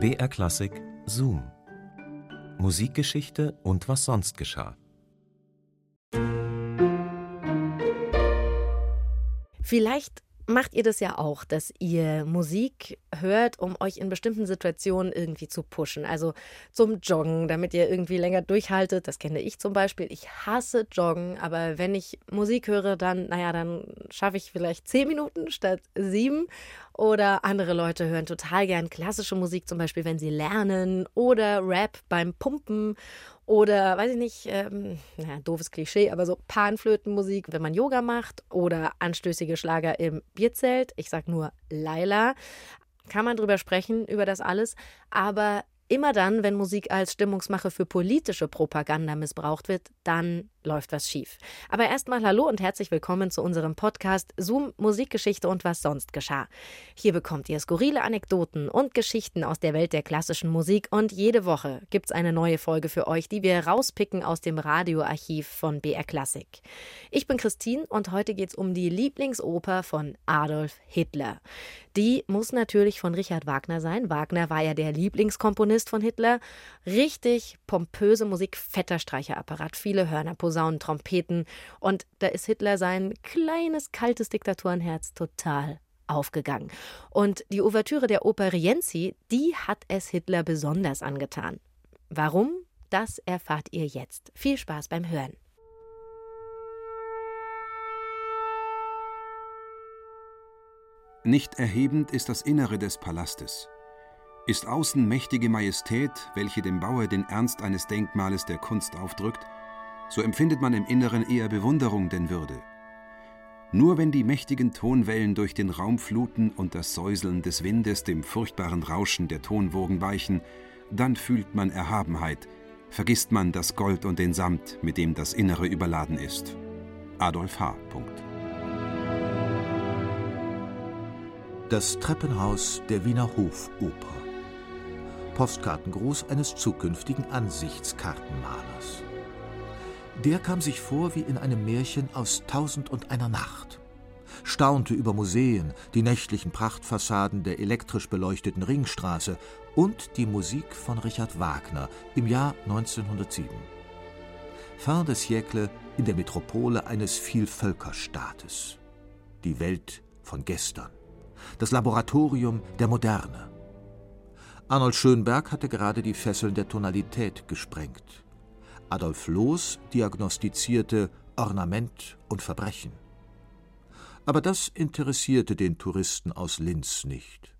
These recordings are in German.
BR Klassik Zoom. Musikgeschichte und was sonst geschah. Vielleicht macht ihr das ja auch, dass ihr Musik hört, um euch in bestimmten Situationen irgendwie zu pushen. Also zum Joggen, damit ihr irgendwie länger durchhaltet. Das kenne ich zum Beispiel. Ich hasse Joggen, aber wenn ich Musik höre, dann, naja, dann schaffe ich vielleicht zehn Minuten statt sieben. Oder andere Leute hören total gern klassische Musik, zum Beispiel, wenn sie lernen. Oder Rap beim Pumpen. Oder, weiß ich nicht, ähm, naja, doofes Klischee, aber so Panflötenmusik, wenn man Yoga macht. Oder anstößige Schlager im Bierzelt. Ich sag nur Laila. Kann man drüber sprechen, über das alles. Aber immer dann, wenn Musik als Stimmungsmache für politische Propaganda missbraucht wird, dann läuft was schief. Aber erstmal hallo und herzlich willkommen zu unserem Podcast Zoom Musikgeschichte und was sonst geschah. Hier bekommt ihr skurrile Anekdoten und Geschichten aus der Welt der klassischen Musik und jede Woche gibt's eine neue Folge für euch, die wir rauspicken aus dem Radioarchiv von BR Classic. Ich bin Christine und heute geht's um die Lieblingsoper von Adolf Hitler. Die muss natürlich von Richard Wagner sein. Wagner war ja der Lieblingskomponist von Hitler. Richtig pompöse Musik, fetter Streicherapparat, viele Hörner, Posaunen, Trompeten. Und da ist Hitler sein kleines, kaltes Diktatorenherz total aufgegangen. Und die Ouvertüre der Oper Rienzi, die hat es Hitler besonders angetan. Warum? Das erfahrt ihr jetzt. Viel Spaß beim Hören. Nicht erhebend ist das Innere des Palastes. Ist außen mächtige Majestät, welche dem Bauer den Ernst eines Denkmales der Kunst aufdrückt, so empfindet man im Inneren eher Bewunderung denn Würde. Nur wenn die mächtigen Tonwellen durch den Raum fluten und das Säuseln des Windes dem furchtbaren Rauschen der Tonwogen weichen, dann fühlt man Erhabenheit, vergisst man das Gold und den Samt, mit dem das Innere überladen ist. Adolf H. Punkt. Das Treppenhaus der Wiener Hofoper. Postkartengruß eines zukünftigen Ansichtskartenmalers. Der kam sich vor wie in einem Märchen aus Tausend und einer Nacht, staunte über Museen, die nächtlichen Prachtfassaden der elektrisch beleuchteten Ringstraße und die Musik von Richard Wagner im Jahr 1907. Fin de siècle in der Metropole eines Vielvölkerstaates. Die Welt von gestern. Das Laboratorium der Moderne. Arnold Schönberg hatte gerade die Fesseln der Tonalität gesprengt. Adolf Loos diagnostizierte Ornament und Verbrechen. Aber das interessierte den Touristen aus Linz nicht.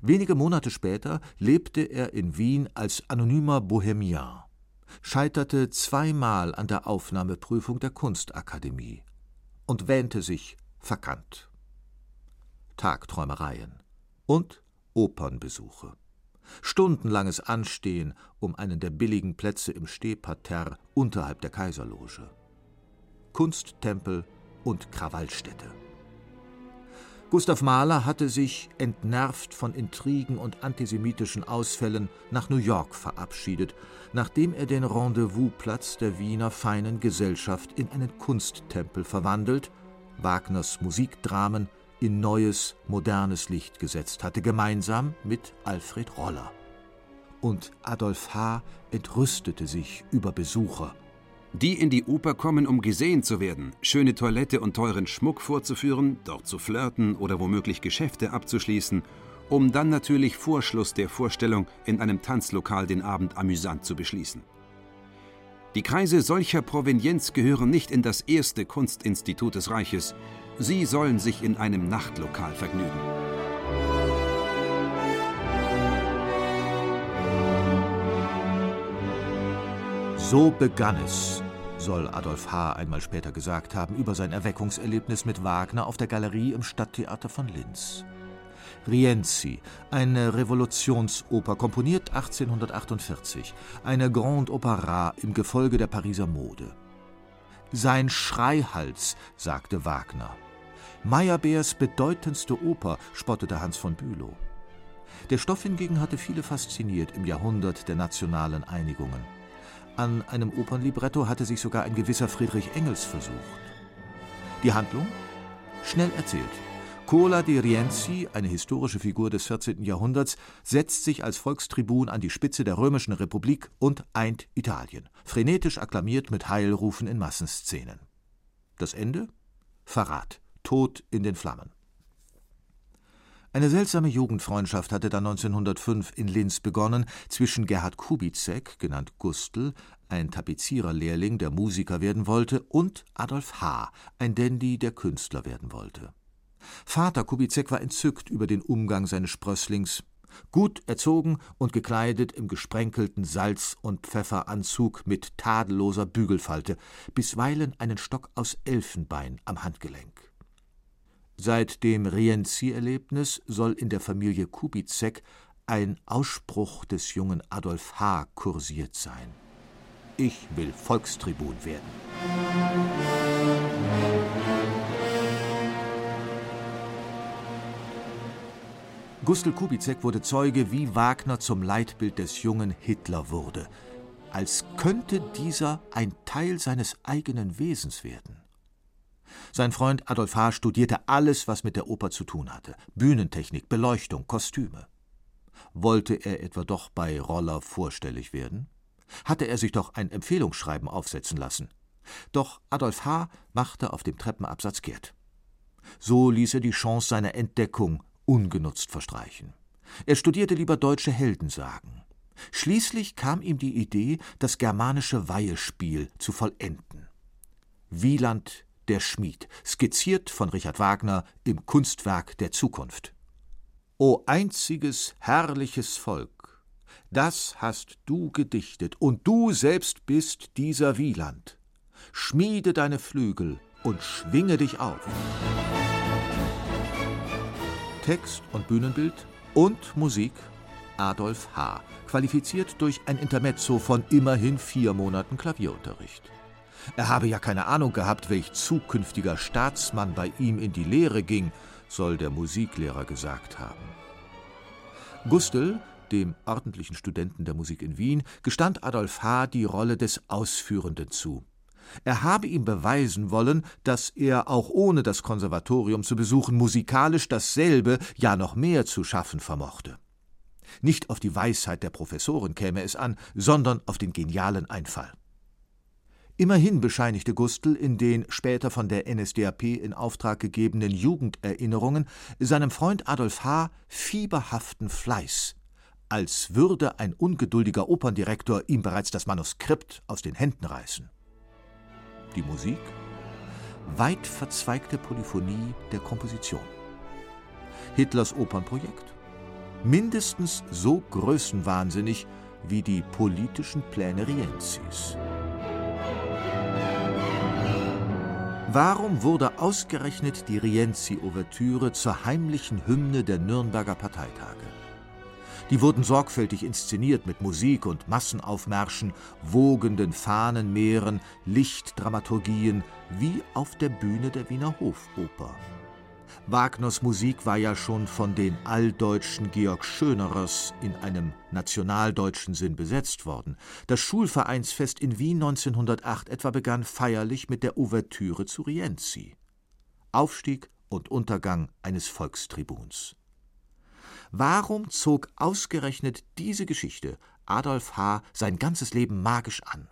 Wenige Monate später lebte er in Wien als anonymer Bohemian, scheiterte zweimal an der Aufnahmeprüfung der Kunstakademie und wähnte sich verkannt. Tagträumereien und Opernbesuche. Stundenlanges Anstehen um einen der billigen Plätze im Stehparterre unterhalb der Kaiserloge. Kunsttempel und Krawallstätte. Gustav Mahler hatte sich, entnervt von Intrigen und antisemitischen Ausfällen, nach New York verabschiedet, nachdem er den Rendezvousplatz der Wiener feinen Gesellschaft in einen Kunsttempel verwandelt, Wagners Musikdramen in neues, modernes Licht gesetzt hatte, gemeinsam mit Alfred Roller. Und Adolf H. entrüstete sich über Besucher. Die in die Oper kommen, um gesehen zu werden, schöne Toilette und teuren Schmuck vorzuführen, dort zu flirten oder womöglich Geschäfte abzuschließen, um dann natürlich vor Schluss der Vorstellung in einem Tanzlokal den Abend amüsant zu beschließen. Die Kreise solcher Provenienz gehören nicht in das erste Kunstinstitut des Reiches, Sie sollen sich in einem Nachtlokal vergnügen. So begann es, soll Adolf H. einmal später gesagt haben, über sein Erweckungserlebnis mit Wagner auf der Galerie im Stadttheater von Linz. Rienzi, eine Revolutionsoper, komponiert 1848, eine Grande Opera im Gefolge der Pariser Mode. Sein Schreihals, sagte Wagner. Meyerbeers bedeutendste Oper, spottete Hans von Bülow. Der Stoff hingegen hatte viele fasziniert im Jahrhundert der nationalen Einigungen. An einem Opernlibretto hatte sich sogar ein gewisser Friedrich Engels versucht. Die Handlung? Schnell erzählt. Cola di Rienzi, eine historische Figur des 14. Jahrhunderts, setzt sich als Volkstribun an die Spitze der römischen Republik und eint Italien, frenetisch akklamiert mit Heilrufen in Massenszenen. Das Ende? Verrat, Tod in den Flammen. Eine seltsame Jugendfreundschaft hatte dann 1905 in Linz begonnen zwischen Gerhard Kubizek, genannt Gustl, ein Tapeziererlehrling, der Musiker werden wollte, und Adolf H., ein Dandy, der Künstler werden wollte. Vater Kubizek war entzückt über den Umgang seines Sprösslings. Gut erzogen und gekleidet im gesprenkelten Salz- und Pfefferanzug mit tadelloser Bügelfalte, bisweilen einen Stock aus Elfenbein am Handgelenk. Seit dem Rienzi-Erlebnis soll in der Familie Kubizek ein Ausspruch des jungen Adolf H. kursiert sein. Ich will Volkstribun werden. Gustl Kubizek wurde Zeuge, wie Wagner zum Leitbild des jungen Hitler wurde, als könnte dieser ein Teil seines eigenen Wesens werden. Sein Freund Adolf H. studierte alles, was mit der Oper zu tun hatte: Bühnentechnik, Beleuchtung, Kostüme. Wollte er etwa doch bei Roller vorstellig werden? Hatte er sich doch ein Empfehlungsschreiben aufsetzen lassen. Doch Adolf H. machte auf dem Treppenabsatz kehrt. So ließ er die Chance seiner Entdeckung ungenutzt verstreichen. Er studierte lieber deutsche Heldensagen. Schließlich kam ihm die Idee, das germanische Weihespiel zu vollenden. Wieland der Schmied, skizziert von Richard Wagner im Kunstwerk der Zukunft. O einziges herrliches Volk, das hast du gedichtet, und du selbst bist dieser Wieland. Schmiede deine Flügel und schwinge dich auf. Text und Bühnenbild und Musik Adolf H., qualifiziert durch ein Intermezzo von immerhin vier Monaten Klavierunterricht. Er habe ja keine Ahnung gehabt, welch zukünftiger Staatsmann bei ihm in die Lehre ging, soll der Musiklehrer gesagt haben. Gustl, dem ordentlichen Studenten der Musik in Wien, gestand Adolf H. die Rolle des Ausführenden zu. Er habe ihm beweisen wollen, dass er auch ohne das Konservatorium zu besuchen musikalisch dasselbe, ja noch mehr zu schaffen vermochte. Nicht auf die Weisheit der Professoren käme es an, sondern auf den genialen Einfall. Immerhin bescheinigte Gustl in den später von der NSDAP in Auftrag gegebenen Jugenderinnerungen seinem Freund Adolf H. fieberhaften Fleiß, als würde ein ungeduldiger Operndirektor ihm bereits das Manuskript aus den Händen reißen die Musik, weit verzweigte Polyphonie der Komposition. Hitlers Opernprojekt, mindestens so größenwahnsinnig wie die politischen Pläne Rienzis. Warum wurde ausgerechnet die Rienzi-Ouvertüre zur heimlichen Hymne der Nürnberger Parteitage? Die wurden sorgfältig inszeniert mit Musik und Massenaufmärschen, wogenden Fahnenmeeren, Lichtdramaturgien, wie auf der Bühne der Wiener Hofoper. Wagners Musik war ja schon von den alldeutschen Georg Schönerers in einem nationaldeutschen Sinn besetzt worden. Das Schulvereinsfest in Wien 1908 etwa begann feierlich mit der Ouvertüre zu Rienzi. Aufstieg und Untergang eines Volkstribuns. Warum zog ausgerechnet diese Geschichte Adolf H. sein ganzes Leben magisch an?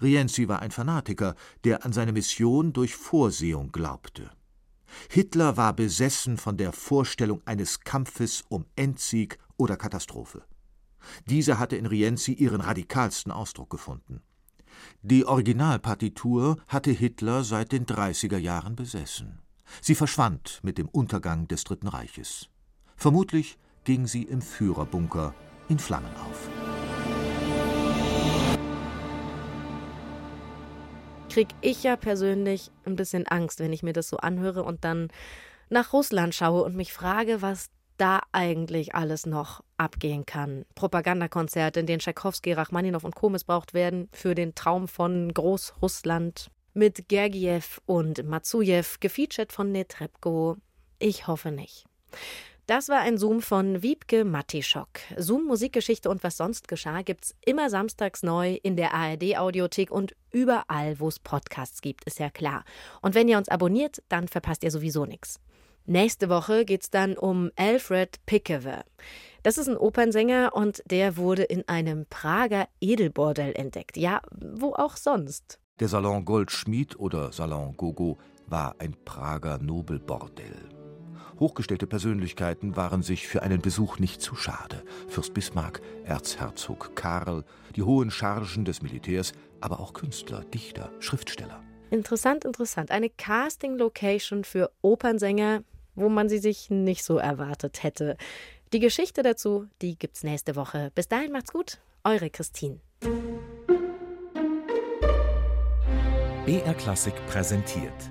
Rienzi war ein Fanatiker, der an seine Mission durch Vorsehung glaubte. Hitler war besessen von der Vorstellung eines Kampfes um Endsieg oder Katastrophe. Diese hatte in Rienzi ihren radikalsten Ausdruck gefunden. Die Originalpartitur hatte Hitler seit den 30er Jahren besessen. Sie verschwand mit dem Untergang des Dritten Reiches. Vermutlich ging sie im Führerbunker in Flammen auf. Krieg ich ja persönlich ein bisschen Angst, wenn ich mir das so anhöre und dann nach Russland schaue und mich frage, was da eigentlich alles noch abgehen kann. Propagandakonzerte, in denen Tschaikowski, Rachmaninow und Co. missbraucht werden für den Traum von Großrussland mit Gergiev und Matsujew, gefeatured von Netrebko. Ich hoffe nicht. Das war ein Zoom von Wiebke Matischok. Zoom Musikgeschichte und was sonst geschah gibt's immer samstags neu in der ARD Audiothek und überall, wo es Podcasts gibt, ist ja klar. Und wenn ihr uns abonniert, dann verpasst ihr sowieso nichts. Nächste Woche geht es dann um Alfred Pickever. Das ist ein Opernsänger und der wurde in einem Prager Edelbordell entdeckt. Ja, wo auch sonst. Der Salon Goldschmied oder Salon Gogo war ein Prager Nobelbordell. Hochgestellte Persönlichkeiten waren sich für einen Besuch nicht zu schade. Fürst Bismarck, Erzherzog Karl, die hohen Chargen des Militärs, aber auch Künstler, Dichter, Schriftsteller. Interessant, interessant. Eine Casting-Location für Opernsänger, wo man sie sich nicht so erwartet hätte. Die Geschichte dazu, die gibt's nächste Woche. Bis dahin macht's gut. Eure Christine. BR Klassik präsentiert.